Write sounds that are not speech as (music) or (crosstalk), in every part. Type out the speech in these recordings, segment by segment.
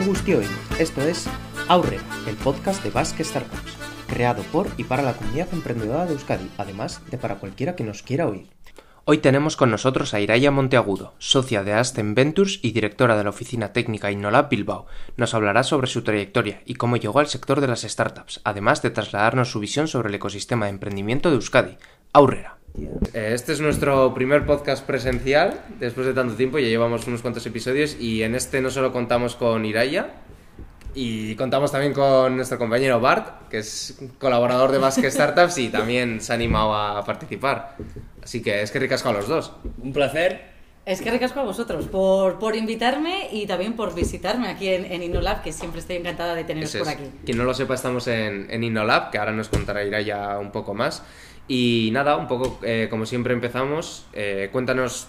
Egunon Gustioy, esto es Aurre, el podcast de Basque Startups, creado por y para la comunidad emprendedora de Euskadi, además de para cualquiera que nos quiera oír. Hoy tenemos con nosotros a Iraya Monteagudo, socia de Aston Ventures y directora de la oficina técnica Innolab Bilbao. Nos hablará sobre su trayectoria y cómo llegó al sector de las startups, además de trasladarnos su visión sobre el ecosistema de emprendimiento de Euskadi. Aurrera. Eh, Este es nuestro primer podcast presencial después de tanto tiempo, ya llevamos unos cuantos episodios y en este no solo contamos con Iraya, y contamos también con nuestro compañero Bart, que es colaborador de Basque Startups y también se ha animado a participar. Así que es que ricasco a los dos. Un placer. Es que recasco a vosotros por, por invitarme y también por visitarme aquí en, en Innolab, que siempre estoy encantada de teneros por aquí. Quien no lo sepa, estamos en, en Innolab, que ahora nos contará Iraya un poco más. Y nada, un poco eh, como siempre empezamos, eh, cuéntanos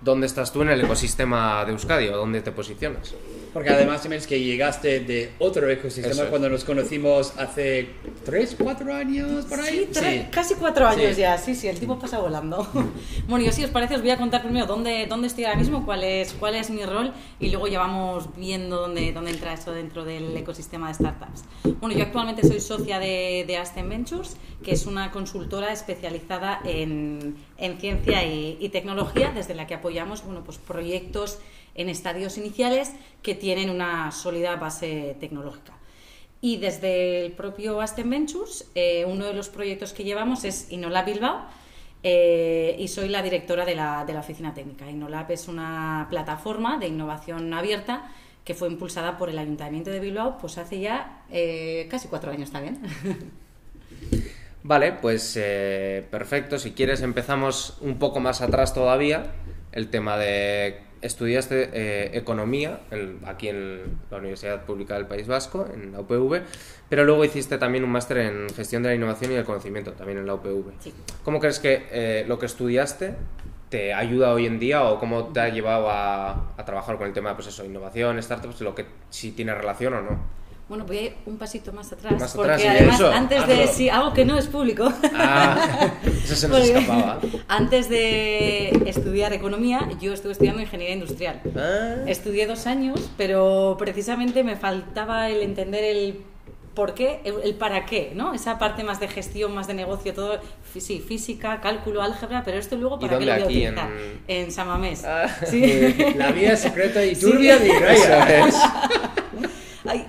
dónde estás tú en el ecosistema de Euskadi o dónde te posicionas. Porque además también es que llegaste de otro ecosistema es. cuando nos conocimos hace 3, 4 años por ahí. Sí, casi cuatro años Sí. ya, sí, sí, el tiempo pasa volando. (laughs) bueno, yo si os parece os voy a contar primero dónde, dónde estoy ahora mismo, cuál es, cuál es mi rol y luego ya vamos viendo dónde, dónde entra eso dentro del ecosistema de startups. Bueno, yo actualmente soy socia de, de Aston Ventures, que es una consultora especializada en, en ciencia y, y tecnología, desde la que apoyamos bueno, pues proyectos en estadios iniciales que tienen una sólida base tecnológica. Y desde el propio Aston Ventures, eh, uno de los proyectos que llevamos es Innolab Bilbao eh, y soy la directora de la, de la oficina técnica. Innolab es una plataforma de innovación abierta que fue impulsada por el Ayuntamiento de Bilbao pues hace ya eh, casi cuatro años también. (laughs) Vale, pues perfecto. Si quieres empezamos un poco más atrás todavía. El tema de estudiaste eh, economía el- aquí en la Universidad Pública del País Vasco, en la UPV, pero luego hiciste también un máster en gestión de la innovación y el conocimiento, también en la UPV. Sí. ¿Cómo crees que eh, lo que estudiaste te ayuda hoy en día o cómo te ha llevado a, a trabajar con el tema pues eso, innovación, startups, lo que si tiene relación o no? Bueno, voy a ir un pasito más atrás, Más porque atrás, y además eso, antes de hazlo. sí, algo que no es público. Ah, (laughs) eso se nos (laughs) Porque escapaba. Antes de estudiar economía, yo estuve estudiando ingeniería industrial. Ah. Estudié dos años, pero precisamente me faltaba el entender el por qué, el, el para qué, ¿no? Esa parte más de gestión, más de negocio, todo, sí, física, cálculo, álgebra, pero esto luego ¿Y para qué dónde lo voy a utilizar. En- En, San Mamés. Ah. Sí. (laughs) La vida secreta y Sí. turbia de Iraya.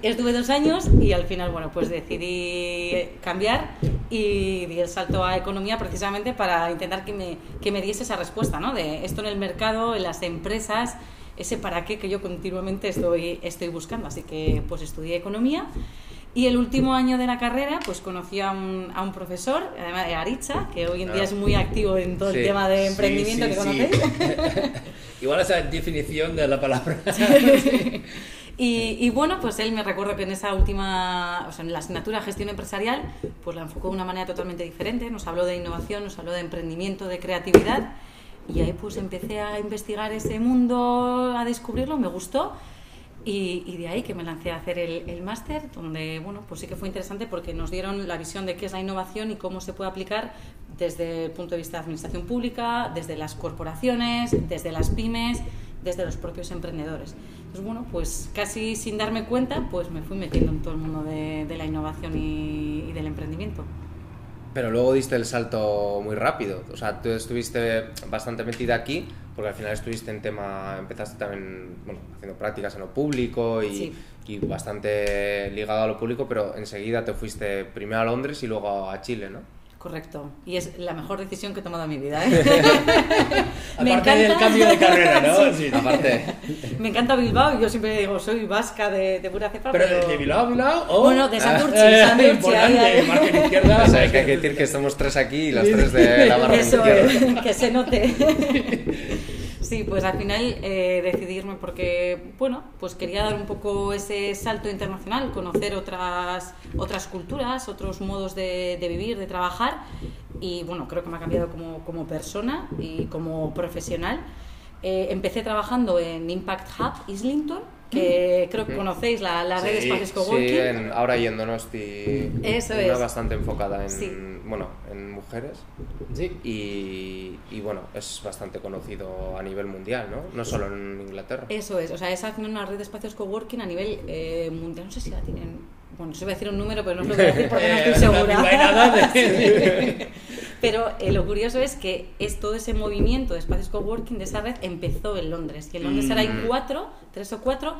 Estuve dos años y al final, bueno, pues decidí cambiar y di el salto a economía precisamente para intentar que me, que me diese esa respuesta, ¿no? De esto en el mercado, en las empresas, ese para qué que yo continuamente estoy, estoy buscando. Así que pues estudié economía y el último año de la carrera pues conocí a un, a un profesor, además de Aritza, que hoy en día es muy activo en todo Sí, el tema de emprendimiento sí, que sí. conocéis. (laughs) Igual esa definición de la palabra. (laughs) (laughs) Y, bueno, pues él me recuerdo que en esa última, o sea, en la asignatura gestión empresarial, pues la enfocó de una manera totalmente diferente. Nos habló de innovación, nos habló de emprendimiento, de creatividad. Y ahí pues empecé a investigar ese mundo, a descubrirlo, me gustó. Y, y de ahí que me lancé a hacer el, el máster, donde, bueno, pues sí que fue interesante porque nos dieron la visión de qué es la innovación y cómo se puede aplicar desde el punto de vista de administración pública, desde las corporaciones, desde las pymes, desde los propios emprendedores. Entonces, bueno, pues casi sin darme cuenta, pues me fui metiendo en todo el mundo de, de la innovación y, y del emprendimiento. Pero luego diste el salto muy rápido. O sea, tú estuviste bastante metida aquí, porque al final estuviste en tema, empezaste también bueno, haciendo prácticas en lo público y, Sí. y bastante ligado a lo público, pero enseguida te fuiste primero a Londres y luego a Chile, ¿no? Correcto. Y es la mejor decisión que he tomado en mi vida. ¿eh? (laughs) (laughs) Me Aparte del encanta- cambio de carrera, ¿no? (laughs) Sí. Sí. Aparte, Me encanta Bilbao y yo siempre digo, soy vasca de, de pura cepa. Pero de, de Bilbao Bilbao o... Bueno, de Santurchi, Ah, Santurchi, importante, ahí, ahí. margen izquierda. o sea, hay que decir que estamos tres aquí y las tres de la barra Eso izquierda. es, que se note. Sí, pues al final eh, decidí irme porque, bueno, pues quería dar un poco ese salto internacional, conocer otras, otras culturas, otros modos de, de vivir, de trabajar y, bueno, creo que me ha cambiado como, como persona y como profesional. Eh, empecé trabajando en Impact Hub Islington, que creo que conocéis la, la red de Sí, espacios Sí, coworking. en- ahora y en Donosti. Eso una es. bastante enfocada en, Sí. bueno, en mujeres. Sí. Y, y bueno, es bastante conocido a nivel mundial, ¿no? No solo en Inglaterra. Eso es, o sea, es una red de espacios coworking a nivel eh, mundial. No sé si la tienen. Bueno, se voy a decir un número, pero no os lo voy a decir porque no estoy (laughs) Eh, segura. (laughs) Pero eh, lo curioso es que es todo ese movimiento de espacios coworking de esa red empezó en Londres. Y en Londres ahora hay Mm. cuatro, tres o cuatro,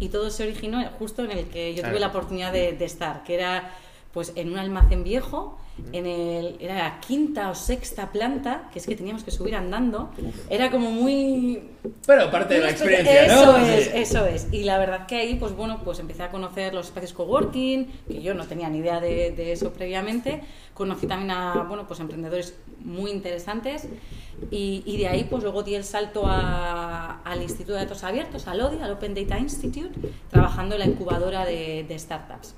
y todo se originó justo en el que yo tuve la oportunidad de, de estar, que era pues en un almacén viejo, en el, era la quinta o sexta planta, que es que teníamos que subir andando. Era como muy Bueno, parte de la experiencia. ¿no? Eso es, eso es. Y la verdad que ahí, pues bueno, pues empecé a conocer los espacios coworking, que yo no tenía ni idea de, de eso previamente. Conocí también a, bueno, pues emprendedores muy interesantes. Y, y de ahí, pues luego di el salto a- al Instituto de Datos Abiertos, al ODI, al Open Data Institute, trabajando en la incubadora de, de startups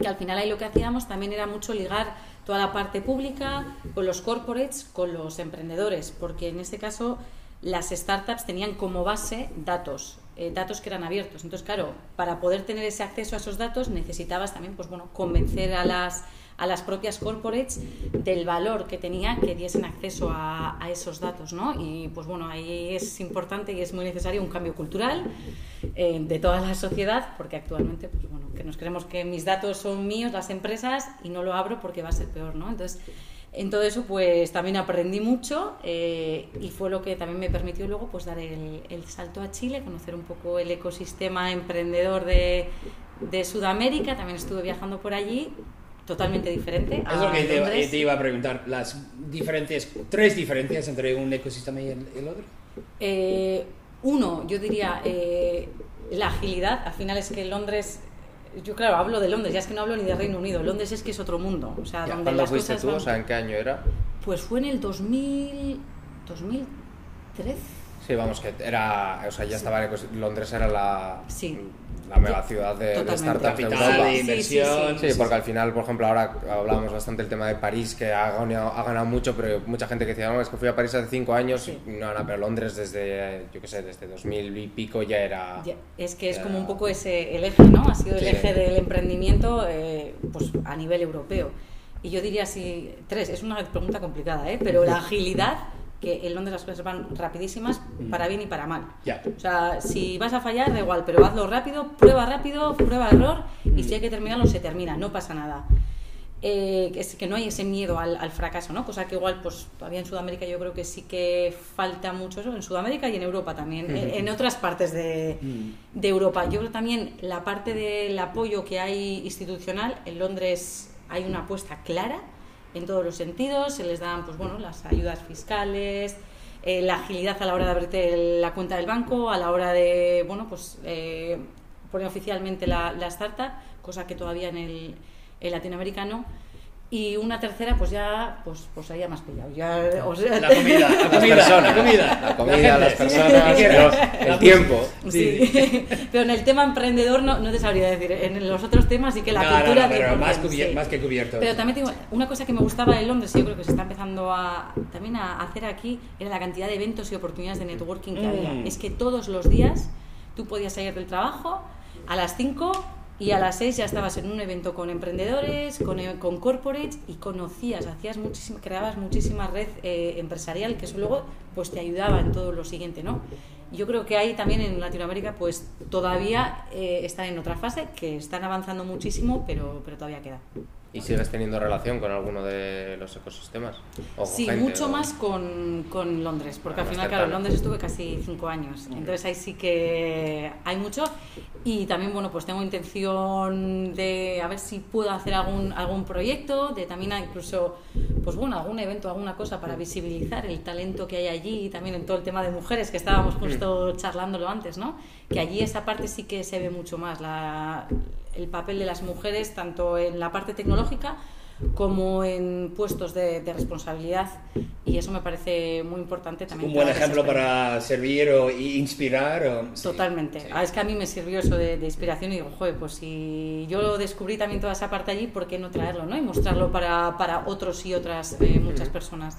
que al final ahí lo que hacíamos también era mucho ligar toda la parte pública con los corporates, con los emprendedores, porque en este caso las startups tenían como base datos, eh, datos que eran abiertos. Entonces, claro, para poder tener ese acceso a esos datos necesitabas también, pues bueno, convencer a las a las propias corporates del valor que tenía que diesen acceso a, a esos datos, ¿no? Y pues bueno, ahí es importante y es muy necesario un cambio cultural eh, de toda la sociedad, porque actualmente, pues bueno, que nos creemos que mis datos son míos, las empresas, y no lo abro porque va a ser peor, ¿no? Entonces, en todo eso, pues también aprendí mucho eh, y fue lo que también me permitió luego pues dar el, el salto a Chile, conocer un poco el ecosistema emprendedor de, de Sudamérica, también estuve viajando por allí, totalmente diferente. Es lo a que te, iba- Londres. te iba a preguntar, las diferentes, tres diferencias entre un ecosistema y el, el otro. Eh, uno, yo diría eh, la agilidad. Al final es que Londres, yo claro, hablo de Londres, ya es que no hablo ni de Reino Unido. Londres es que es otro mundo. O sea, donde ¿Cuándo las fuiste cosas tú? van- O sea, ¿en qué año era? Pues fue en el 2000, 2013. Sí, vamos, que era, o sea, ya estaba, Londres era la, Sí. La mega ciudad de, de Totalmente. startups de Europa. de inversión. Sí, porque al final, por ejemplo, ahora hablábamos bastante del tema de París, que ha ganado, ha ganado mucho, pero mucha gente que decía, no, es que fui a París hace cinco años, Sí. no, no, pero Londres desde, yo qué sé, desde 2000 y pico ya era... Ya, es que es como un poco ese el eje, ¿no? Ha sido el Sí. eje del emprendimiento eh, pues a nivel europeo. Y yo diría así, tres, es una pregunta complicada, ¿eh? Pero la (laughs) agilidad, que en Londres las cosas van rapidísimas, para bien y para mal. O sea, si vas a fallar, da igual, pero hazlo rápido, prueba rápido, prueba error, y si hay que terminarlo, se termina, no pasa nada. Eh, que es que no hay ese miedo al, al fracaso, ¿no? Cosa que igual, pues todavía en Sudamérica yo creo que sí que falta mucho eso, en Sudamérica y en Europa también, en, en (laughs) otras partes de, de Europa. Yo creo también la parte del apoyo que hay institucional, en Londres hay una apuesta clara en todos los sentidos, se les dan, pues bueno, las ayudas fiscales, eh, la agilidad a la hora de abrirte la cuenta del banco, a la hora de, bueno, pues eh, poner oficialmente la, la startup, cosa que todavía en el, el latinoamericano. Y una tercera, pues ya, pues, pues ahí ya más pillado. Ya, o sea, La comida, (laughs) la Las comida, personas, la comida. la comida, gente. las personas, ¿Qué los- quieres? el tiempo. Sí. (laughs) pero en el tema emprendedor no, no te sabría decir. En los otros temas sí que la No, no, no, cultura... pero 100%, más, cubier- sí. más que cubierto. Pero también tengo una cosa que me gustaba de Londres, y yo creo que se está empezando a, también a hacer aquí, era la cantidad de eventos y oportunidades de networking que Mm. había. Es que todos los días tú podías salir del trabajo a las 5 y a las 6 ya estabas en un evento con emprendedores, con, eh, con corporates y conocías, hacías muchísima, creabas muchísima red eh, empresarial que eso luego pues te ayudaba en todo lo siguiente, ¿no? Yo creo que ahí también en Latinoamérica pues todavía eh, están en otra fase, que están avanzando muchísimo, pero, pero todavía queda. ¿Y sigues teniendo relación con alguno de los ecosistemas? O Sí, gente, mucho o- más con, con Londres, porque Ah, al final, claro, en. Londres estuve casi cinco años, entonces ahí sí que hay mucho y también, bueno, pues tengo intención de a ver si puedo hacer algún, algún proyecto, de también incluso, pues bueno, algún evento, alguna cosa para visibilizar el talento que hay allí y también en todo el tema de mujeres que estábamos justo charlándolo antes, ¿no? Que allí esa parte sí que se ve mucho más, la, el papel de las mujeres tanto en la parte tecnológica como en puestos de, de responsabilidad y eso me parece muy importante también. Un buen ejemplo para servir o inspirar. O, sí. Totalmente. Sí. Ah, es que a mí me sirvió eso de, de inspiración y digo, joder, pues si yo descubrí también toda esa parte allí, ¿por qué no traerlo no? y mostrarlo para, para otros y otras, eh, muchas personas?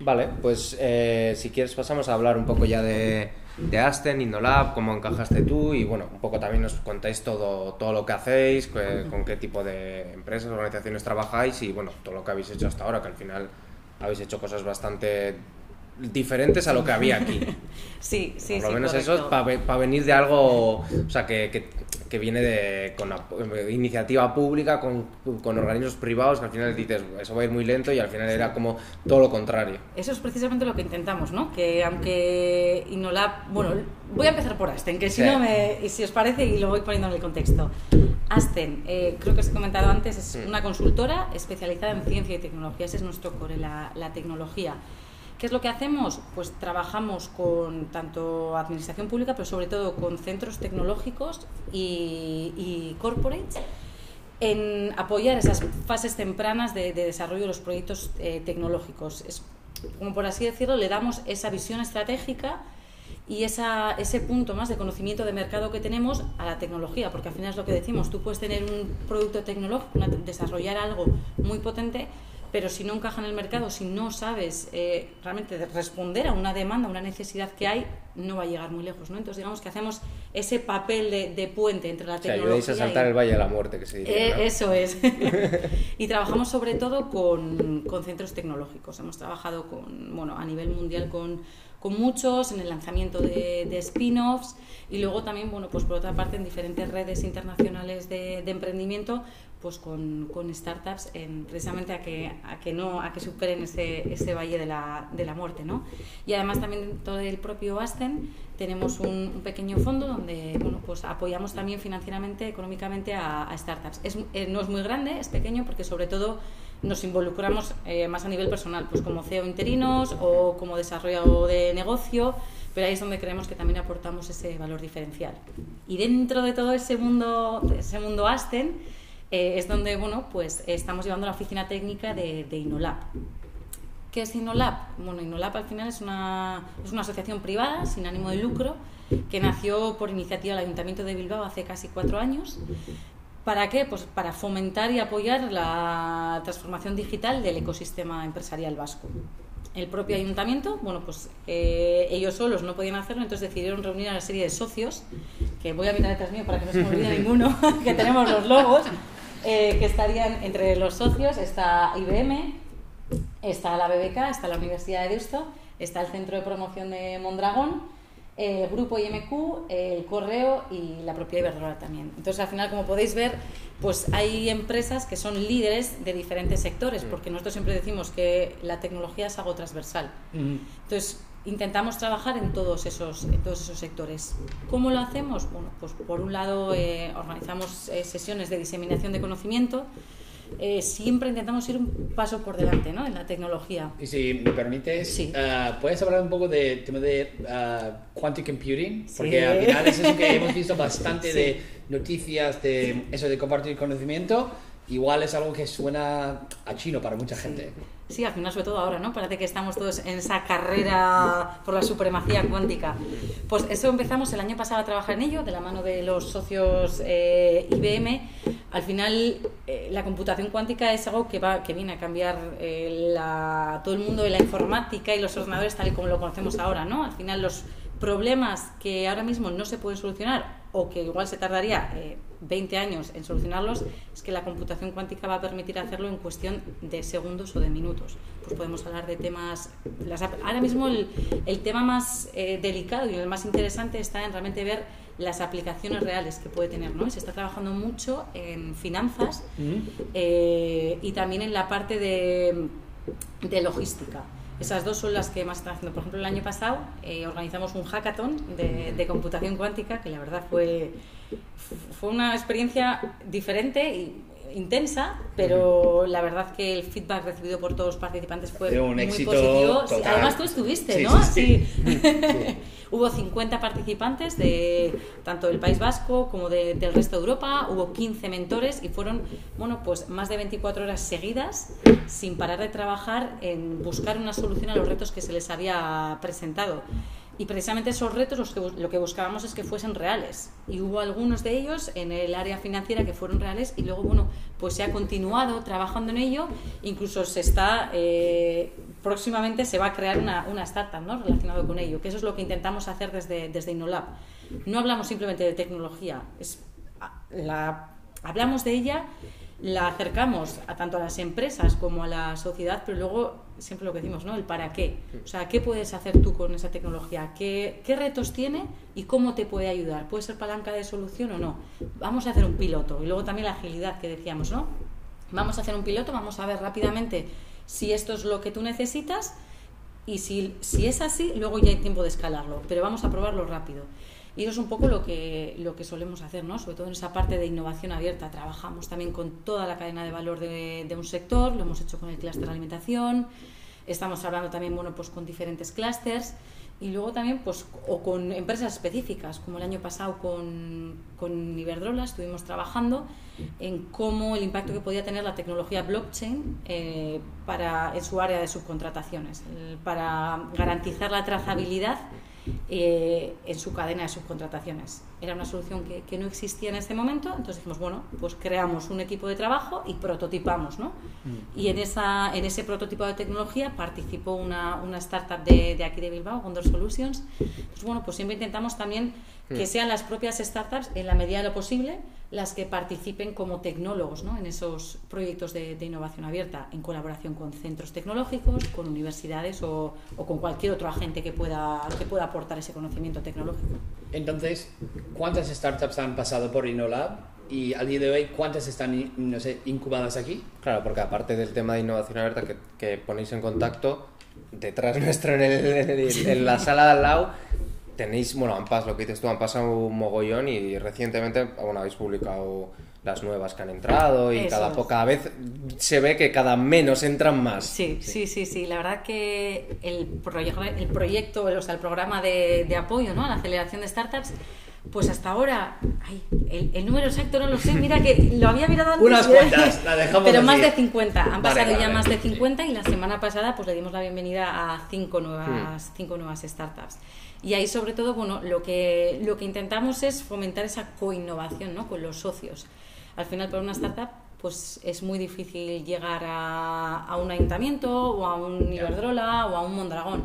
Vale, pues eh, si quieres pasamos a hablar un poco ya de, de Asten, Indolab, cómo encajaste tú y bueno, un poco también nos contáis todo, todo lo que hacéis, con qué tipo de empresas, organizaciones trabajáis y bueno, todo lo que habéis hecho hasta ahora, que al final habéis hecho cosas bastante diferentes a lo que había aquí. (laughs) Sí, sí, Por lo menos eso para venir de algo, o sea, que, que- que viene de con iniciativa pública, con, con organismos privados, que al final dices, eso va a ir muy lento y al final era como todo lo contrario. Eso es precisamente lo que intentamos, ¿no? Que aunque Inolab... Bueno, voy a empezar por Asten, que si Sí. no me... Y si os parece, y lo voy poniendo en el contexto. Asten, eh, creo que os he comentado antes, es una consultora especializada en ciencia y tecnología. Ese es nuestro core, la, la tecnología. ¿Qué es lo que hacemos? Pues trabajamos con tanto administración pública, pero sobre todo con centros tecnológicos y, corporates en apoyar esas fases tempranas de, de desarrollo de los proyectos eh, tecnológicos. Es, como por así decirlo, le damos esa visión estratégica y esa, ese punto más de conocimiento de mercado que tenemos a la tecnología, porque al final es lo que decimos, tú puedes tener un producto tecnológico, desarrollar algo muy potente, pero si no encaja en el mercado, si no sabes eh, realmente de responder a una demanda, a una necesidad que hay, no va a llegar muy lejos. ¿no? Entonces digamos que hacemos ese papel de, de puente entre la O sea, tecnología ayudáis a saltar y- el Valle de la Muerte, que se diría. eh, ¿no? Eso es. (laughs) (laughs) y trabajamos sobre todo con, con centros tecnológicos. Hemos trabajado con, bueno, a nivel mundial con, con muchos, en el lanzamiento de, de spin-offs y luego también, bueno, pues por otra parte en diferentes redes internacionales de, de emprendimiento, pues con, con startups en, precisamente a que, a que no a que superen ese, ese valle de la, de la muerte, ¿no? Y además también dentro del propio Asten tenemos un, un pequeño fondo donde bueno, pues apoyamos también financieramente, económicamente a, a startups. Es, eh, no es muy grande, es pequeño porque sobre todo nos involucramos eh, más a nivel personal, pues como CEO interinos o como desarrollo de negocio, pero ahí es donde creemos que también aportamos ese valor diferencial. Y dentro de todo ese mundo, ese mundo Asten, eh, es donde bueno, pues, estamos llevando la oficina técnica de, de Inolab. ¿Qué es Inolab? Bueno, Inolab al final es una, es una asociación privada sin ánimo de lucro que nació por iniciativa del Ayuntamiento de Bilbao hace casi cuatro años. ¿Para qué? Pues para fomentar y apoyar la transformación digital del ecosistema empresarial vasco. El propio ayuntamiento, bueno, pues eh, ellos solos no podían hacerlo, entonces decidieron reunir a una serie de socios, que voy a mirar detrás mío para que no se me olvide (laughs) ninguno, (laughs) que tenemos los logos, eh, que estarían entre los socios, está IBM, está la BBK, está la Universidad de Deusto, está el Centro de Promoción de Mondragón, el Grupo IMQ, el Correo y la propia Iberdrola también. Entonces, al final, como podéis ver, pues hay empresas que son líderes de diferentes sectores, porque nosotros siempre decimos que la tecnología es algo transversal. Entonces, intentamos trabajar en todos esos, en todos esos sectores. ¿Cómo lo hacemos? Bueno, pues por un lado eh, organizamos eh, sesiones de diseminación de conocimiento. Eh, siempre intentamos ir un paso por delante ¿no? en la tecnología. Y si me permites, Sí. ah, ¿puedes hablar un poco del tema de ah, quantum computing? Porque Sí. al final es eso que (laughs) hemos visto bastante Sí. de noticias de eso de compartir conocimiento. Igual es algo que suena a chino para mucha gente. Sí, al final, sobre todo ahora, ¿no? Parece que estamos todos en esa carrera por la supremacía cuántica. Pues eso empezamos el año pasado a trabajar en ello, de la mano de los socios eh, IBM. Al final, eh, la computación cuántica es algo que, va, que viene a cambiar eh, la- todo el mundo de la informática y los ordenadores tal y como lo conocemos ahora, ¿no? Al final, los problemas que ahora mismo no se pueden solucionar o que igual se tardaría eh, 20 años en solucionarlos, es que la computación cuántica va a permitir hacerlo en cuestión de segundos o de minutos. Pues podemos hablar de temas... las ahora mismo el, el tema más eh, delicado y el más interesante está en realmente ver las aplicaciones reales que puede tener. ¿no? Se está trabajando mucho en finanzas eh, y también en la parte de, de logística. Esas dos son las que más están haciendo. Por ejemplo, el año pasado eh, organizamos un hackathon de, de computación cuántica que la verdad fue, fue una experiencia diferente y intensa, pero la verdad que el feedback recibido por todos los participantes fue un muy éxito positivo. Total. además tú estuviste, Sí, ¿no? sí, Sí. (laughs) Hubo 50 participantes de tanto del País Vasco como de- del resto de Europa, hubo 15 mentores y fueron, bueno, pues más de 24 horas seguidas sin parar de trabajar en buscar una solución a los retos que se les había presentado. Y precisamente esos retos los que lo que buscábamos es que fuesen reales. Y hubo algunos de ellos en el área financiera que fueron reales y luego, bueno, pues se ha continuado trabajando en ello. Incluso se está, eh, próximamente se va a crear una, una startup ¿no? relacionado con ello, que eso es lo que intentamos hacer desde, desde Inolab. No hablamos simplemente de tecnología, es, la, hablamos de ella la acercamos a tanto a las empresas como a la sociedad, pero luego siempre lo que decimos, ¿no? El para qué. O sea, ¿qué puedes hacer tú con esa tecnología? ¿Qué, qué retos tiene y cómo te puede ayudar? ¿Puede ser palanca de solución o no? Vamos a hacer un piloto. Y luego también la agilidad que decíamos, ¿no? Vamos a hacer un piloto, vamos a ver rápidamente si esto es lo que tú necesitas y si, si es así, luego ya hay tiempo de escalarlo, pero vamos a probarlo rápido. Y eso es un poco lo que, lo que solemos hacer, ¿no? sobre todo en esa parte de innovación abierta. Trabajamos también con toda la cadena de valor de, un sector, lo hemos hecho con el clúster alimentación, estamos hablando también bueno, pues con diferentes clústeres y luego también pues o con empresas específicas, como el año pasado con, con Iberdrola estuvimos trabajando en cómo el impacto que podía tener la tecnología blockchain eh, para, en su área de subcontrataciones, para garantizar la trazabilidad eh, en su cadena de subcontrataciones. Era una solución que, que, no existía en este momento, entonces dijimos, bueno, pues creamos un equipo de trabajo y prototipamos, ¿no? Mm. Y en, esa, en ese prototipo de tecnología participó una, una startup de, de, aquí de Bilbao, Gondor Solutions. Pues bueno, pues siempre intentamos también que mm. sean las propias startups, en la medida de lo posible, las que participen como tecnólogos ¿no? en esos proyectos de, de, innovación abierta, en colaboración con centros tecnológicos, con universidades o, o, con cualquier otro agente que pueda, que pueda aportar ese conocimiento tecnológico. Entonces, ¿cuántas startups han pasado por InnoLab? Y al día de hoy, ¿cuántas están no sé, incubadas aquí? Claro, porque aparte del tema de innovación abierta que, que ponéis en contacto, detrás nuestro en, el, en, en la sala de al lado tenéis, bueno, han pasado, lo que dices tú, han pasado un mogollón y recientemente, bueno, habéis publicado las nuevas que han entrado y cada, es. vez se ve que cada menos entran más. Sí, sí, sí, sí. La verdad que el, proye el proyecto, o sea, el programa de, de apoyo ¿no? a la aceleración de startups pues hasta ahora, ay, el, el, número exacto no lo sé, mira que (laughs) lo había mirado antes. Unas cuantas, la dejamos Pero así. más de 50, han pasado vale, ya vale, más de 50 sí. y la semana pasada pues le dimos la bienvenida a cinco nuevas, hmm. cinco nuevas startups. Y ahí sobre todo, bueno, lo que, lo que intentamos es fomentar esa coinnovación ¿no? con los socios. Al final, para una startup, pues es muy difícil llegar a, a un ayuntamiento o a un Iberdrola o a un Mondragón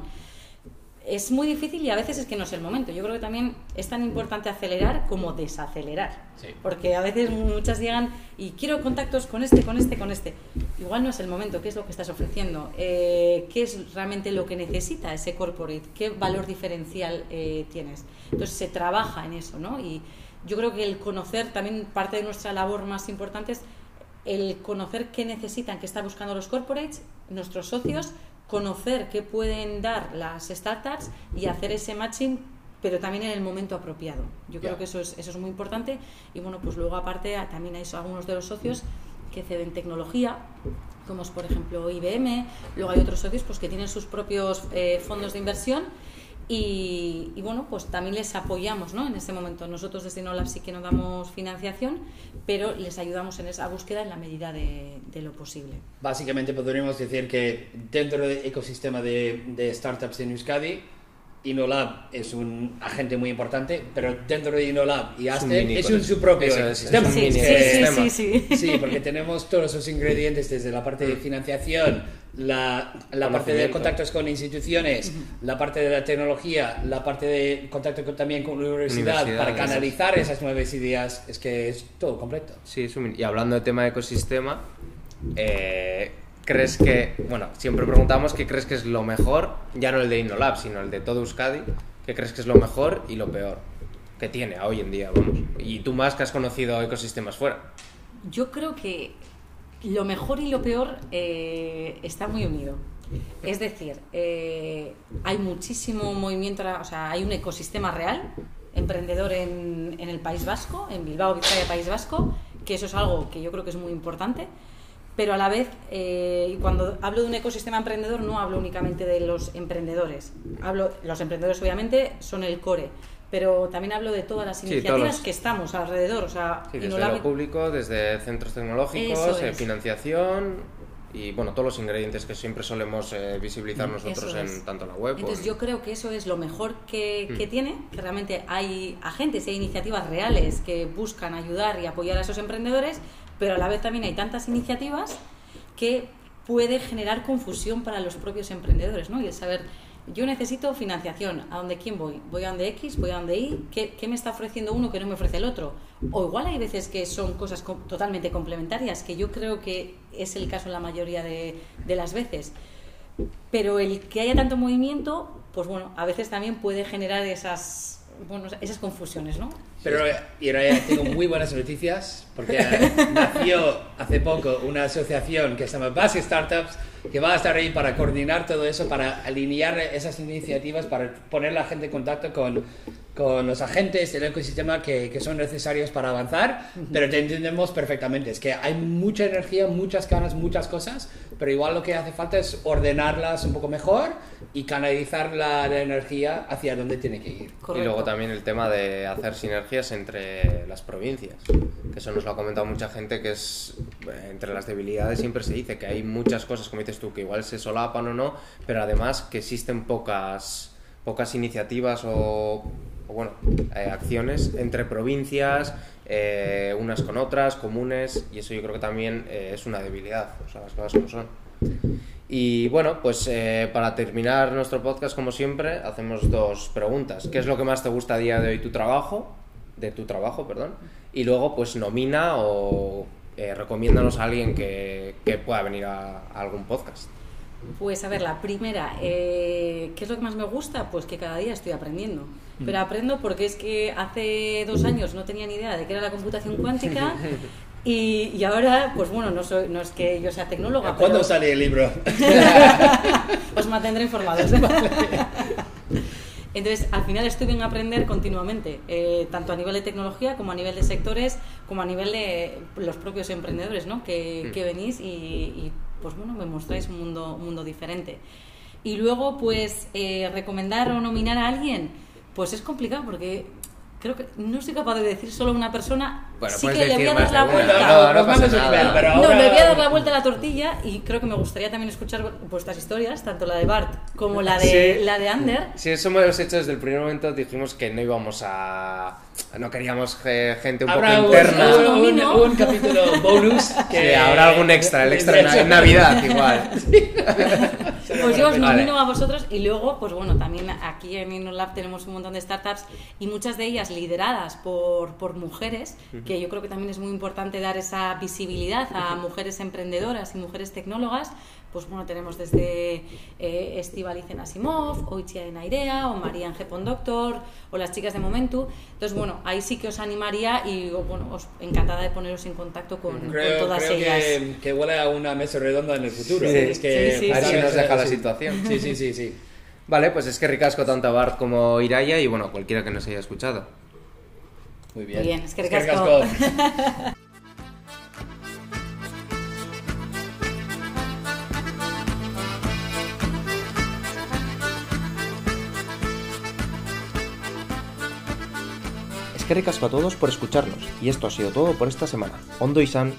es muy difícil y a veces es que no es el momento. Yo creo que también es tan importante acelerar como desacelerar. Sí. Porque a veces muchas llegan y quiero contactos con este, con este, con este. Igual no es el momento. ¿Qué es lo que estás ofreciendo? Eh, ¿Qué es realmente lo que necesita ese corporate? ¿Qué valor diferencial eh, tienes? Entonces se trabaja en eso, ¿no? Y yo creo que el conocer, también parte de nuestra labor más importante es el conocer qué necesitan, qué están buscando los corporates, nuestros socios, conocer qué pueden dar las startups y hacer ese matching pero también en el momento apropiado. Yo creo que eso es, eso es muy importante. Y bueno, pues luego aparte también hay algunos de los socios que ceden tecnología, como es por ejemplo IBM, luego hay otros socios pues que tienen sus propios eh, fondos de inversión y, bueno, pues también les apoyamos ¿no? en este momento. Nosotros desde InnoLab sí que no damos financiación, pero les ayudamos en esa búsqueda en la medida de, de lo posible. Básicamente podríamos decir que dentro del ecosistema de, de startups en Euskadi, InnoLab es un agente muy importante, pero dentro de InnoLab y Asten es, un su propio sistema. Sí, sí, sí, sí, sí, porque tenemos todos esos ingredientes desde la parte de financiación, la, la parte de contactos con instituciones, la parte de la tecnología, la parte de contacto con, también con la universidad, para canalizar es. esas nuevas ideas, es que es todo completo. Sí, es un, y hablando de tema de ecosistema, eh, crees que, bueno, siempre preguntamos qué crees que es lo mejor, ya no el de InnoLab, sino el de todo Euskadi, qué crees que es lo mejor y lo peor que tiene hoy en día, vamos. Y tú más que has conocido ecosistemas fuera. Yo creo que lo mejor y lo peor eh, está muy unido. Es decir, eh, hay muchísimo movimiento, o sea, hay un ecosistema real, emprendedor en, en el País Vasco, en Bilbao, Vizcaya, País Vasco, que eso es algo que yo creo que es muy importante pero a la vez, eh, cuando hablo de un ecosistema emprendedor, no hablo únicamente de los emprendedores. Hablo, los emprendedores obviamente son el core, pero también hablo de todas las iniciativas sí, que estamos alrededor. O sea, sí, desde lo público, desde centros tecnológicos, eh, financiación y bueno, todos los ingredientes que siempre solemos eh, visibilizar nosotros en tanto la web. Entonces o... yo creo que eso es lo mejor que, que mm. tiene, que realmente hay agentes y hay iniciativas reales que buscan ayudar y apoyar a esos emprendedores, pero a la vez también hay tantas iniciativas que puede generar confusión para los propios emprendedores, ¿no? Y el saber yo necesito financiación. ¿A dónde quién voy? ¿Voy a donde X? ¿Voy a donde Y? ¿Qué, ¿Qué, me está ofreciendo uno que no me ofrece el otro? O igual hay veces que son cosas totalmente complementarias, que yo creo que es el caso en la mayoría de las veces. Pero el que haya tanto movimiento, pues bueno, a veces también puede generar esas, bueno, esas confusiones, ¿no? Pero y ahora tengo muy buenas noticias porque nació hace poco una asociación que se llama Base Startups que va a estar ahí para coordinar todo eso, para alinear esas iniciativas, para poner la gente en contacto con, con los agentes del ecosistema que, que, son necesarios para avanzar, pero te entendemos perfectamente. Es que hay mucha energía, muchas ganas, muchas cosas, pero igual lo que hace falta es ordenarlas un poco mejor y canalizar la, energía hacia donde tiene que ir. Y luego también el tema de hacer sinergias entre las provincias, que eso nos lo ha comentado mucha gente, que es entre las debilidades siempre se dice que hay muchas cosas, como dices tú, que igual se solapan o no, pero además que existen pocas, pocas iniciativas o, bueno, eh, acciones entre provincias, eh, unas con otras, comunes, y eso yo creo que también eh, es una debilidad, o sea, las cosas como son. Y bueno, pues eh, para terminar nuestro podcast, como siempre, hacemos dos preguntas. ¿Qué es lo que más te gusta a día de hoy tu trabajo? De tu trabajo, perdón. Y luego, pues nomina o eh, recomiéndanos a alguien que, que pueda venir a, algún podcast. Pues a ver, la primera, eh, ¿qué es lo que más me gusta? Pues que cada día estoy aprendiendo. Mm. Pero aprendo porque es que hace dos años no tenía ni idea de qué era la computación cuántica (laughs) Y, ahora, pues bueno, no, soy, no es que yo sea tecnóloga. ¿Cuándo sale el libro? (laughs) Os mantendré informados. Entonces, al final estoy en aprender continuamente, eh, tanto a nivel de tecnología como a nivel de sectores, como a nivel de los propios emprendedores, ¿no? Que, mm. que venís y, pues bueno, me mostráis un mundo, un mundo diferente. Y luego, pues, eh, recomendar o nominar a alguien, pues es complicado porque creo que no soy capaz de decir solo una persona. Bueno, sí que le voy a dar la vuelta. No, no, pasa nada. no, le voy a dar la vuelta a la tortilla y creo que me gustaría también escuchar vuestras historias, tanto la de Bart como la de la de Ander. Sí, eso hemos hecho desde el primer momento. Dijimos que no íbamos a no queríamos gente un poco interna. Un, un, capítulo bonus que habrá algún extra, el extra en Navidad igual. (laughs) Pues yo os nomino a vosotros y luego, pues bueno, también aquí en InnoLab tenemos un montón de startups y muchas de ellas lideradas por, por mujeres, que yo creo que también es muy importante dar esa visibilidad a (laughs) mujeres emprendedoras y mujeres tecnólogas pues bueno, tenemos desde eh, Estivalicen Asimov, o Ichia de Nairea, o María G. Doctor, o las chicas de Momentu. Entonces, bueno, ahí sí que os animaría y bueno, os encantada de poneros en contacto con, todas ellas. Que, que huele a una mesa redonda en el futuro. Sí, es que sí, sí, a ver si nos deja la situación. Sí, sí, sí, sí. Vale, pues es que ricasco tanto a Bart como Iraya y bueno, cualquiera que nos haya escuchado. Muy bien. Muy bien, es que ricasco. que ricasco (laughs) a todos por escucharnos, y esto ha sido todo por esta semana. Ondo y San.